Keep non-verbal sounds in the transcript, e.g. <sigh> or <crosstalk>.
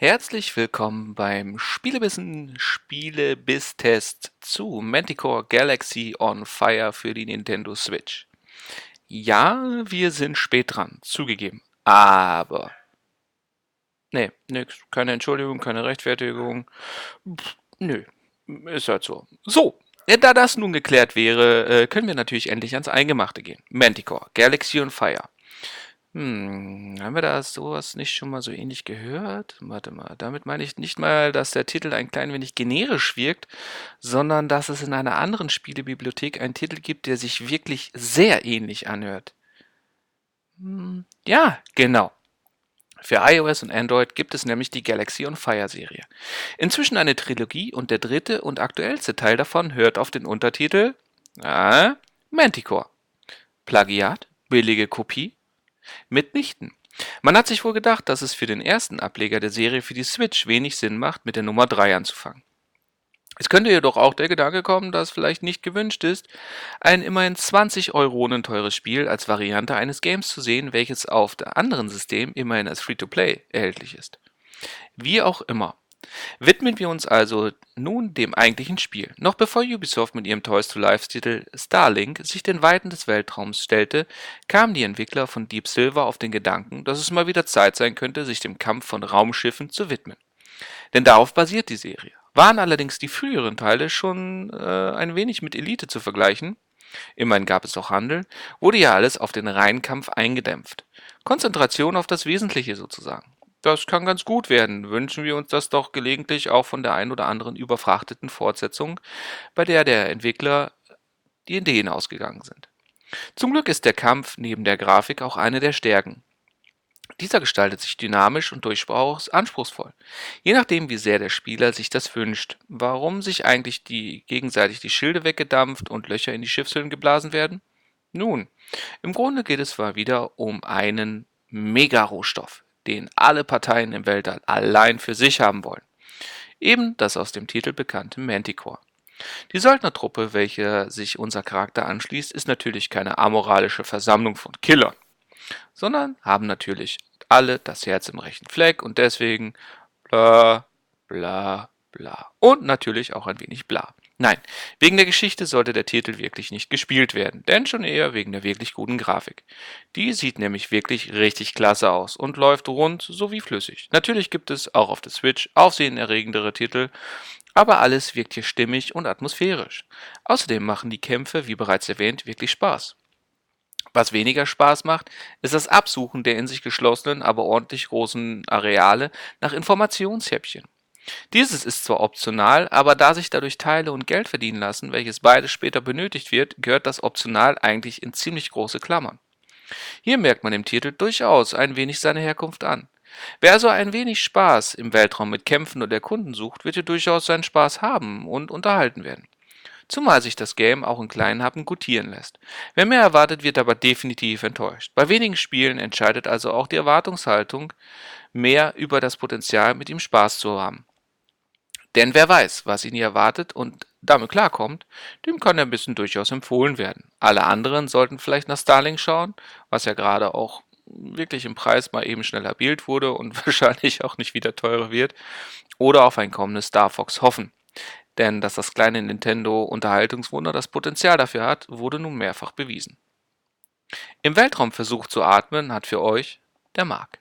Herzlich willkommen beim Spielebissen Spielebiss-Test zu Manticore Galaxy on Fire für die Nintendo Switch. Ja, wir sind spät dran, zugegeben. Aber. Nee, nix. Keine Entschuldigung, keine Rechtfertigung. Pff, nö, ist halt so. So, da das nun geklärt wäre, äh, können wir natürlich endlich ans Eingemachte gehen. Manticore Galaxy on Fire. Hm, haben wir da sowas nicht schon mal so ähnlich gehört? Warte mal, damit meine ich nicht mal, dass der Titel ein klein wenig generisch wirkt, sondern dass es in einer anderen Spielebibliothek einen Titel gibt, der sich wirklich sehr ähnlich anhört. Hm, ja, genau. Für iOS und Android gibt es nämlich die Galaxy on Fire Serie. Inzwischen eine Trilogie und der dritte und aktuellste Teil davon hört auf den Untertitel äh, Manticore. Plagiat? Billige Kopie? Mitnichten. Man hat sich wohl gedacht, dass es für den ersten Ableger der Serie für die Switch wenig Sinn macht, mit der Nummer 3 anzufangen. Es könnte jedoch auch der Gedanke kommen, dass vielleicht nicht gewünscht ist, ein immerhin 20 Euronen teures Spiel als Variante eines Games zu sehen, welches auf der anderen System immerhin als Free-to-Play erhältlich ist. Wie auch immer. Widmen wir uns also nun dem eigentlichen Spiel. Noch bevor Ubisoft mit ihrem Toys-to-Life-Titel Starlink sich den Weiten des Weltraums stellte, kamen die Entwickler von Deep Silver auf den Gedanken, dass es mal wieder Zeit sein könnte, sich dem Kampf von Raumschiffen zu widmen. Denn darauf basiert die Serie. Waren allerdings die früheren Teile schon äh, ein wenig mit Elite zu vergleichen, immerhin gab es auch Handel, wurde ja alles auf den reinen Kampf eingedämpft. Konzentration auf das Wesentliche sozusagen. Das kann ganz gut werden. Wünschen wir uns das doch gelegentlich auch von der ein oder anderen überfrachteten Fortsetzung, bei der der Entwickler die Ideen ausgegangen sind. Zum Glück ist der Kampf neben der Grafik auch eine der Stärken. Dieser gestaltet sich dynamisch und durchaus anspruchsvoll, je nachdem wie sehr der Spieler sich das wünscht. Warum sich eigentlich die gegenseitig die Schilde weggedampft und Löcher in die Schiffshüllen geblasen werden? Nun, im Grunde geht es zwar wieder um einen Mega-Rohstoff, den alle Parteien im Weltall allein für sich haben wollen. Eben das aus dem Titel bekannte Manticore. Die Söldnertruppe, welche sich unser Charakter anschließt, ist natürlich keine amoralische Versammlung von Killern, sondern haben natürlich alle das Herz im rechten Fleck und deswegen bla bla bla. Und natürlich auch ein wenig bla. Nein, wegen der Geschichte sollte der Titel wirklich nicht gespielt werden, denn schon eher wegen der wirklich guten Grafik. Die sieht nämlich wirklich richtig klasse aus und läuft rund sowie flüssig. Natürlich gibt es auch auf der Switch aufsehenerregendere Titel, aber alles wirkt hier stimmig und atmosphärisch. Außerdem machen die Kämpfe, wie bereits erwähnt, wirklich Spaß. Was weniger Spaß macht, ist das Absuchen der in sich geschlossenen, aber ordentlich großen Areale nach Informationshäppchen. Dieses ist zwar optional, aber da sich dadurch Teile und Geld verdienen lassen, welches beides später benötigt wird, gehört das Optional eigentlich in ziemlich große Klammern. Hier merkt man dem Titel durchaus ein wenig seine Herkunft an. Wer also ein wenig Spaß im Weltraum mit Kämpfen und Erkunden sucht, wird hier durchaus seinen Spaß haben und unterhalten werden. Zumal sich das Game auch in kleinen Happen gutieren lässt. Wer mehr erwartet, wird aber definitiv enttäuscht. Bei wenigen Spielen entscheidet also auch die Erwartungshaltung mehr über das Potenzial, mit ihm Spaß zu haben. Denn wer weiß, was ihn hier erwartet und damit klarkommt, dem kann der Bissen durchaus empfohlen werden. Alle anderen sollten vielleicht nach Starlink schauen, was ja gerade auch wirklich im Preis mal eben schnell erbielt wurde und <laughs> wahrscheinlich auch nicht wieder teurer wird, oder auf ein kommendes Star Fox hoffen. Denn dass das kleine Nintendo Unterhaltungswunder das Potenzial dafür hat, wurde nun mehrfach bewiesen. Im Weltraum versucht zu atmen hat für euch der Mark.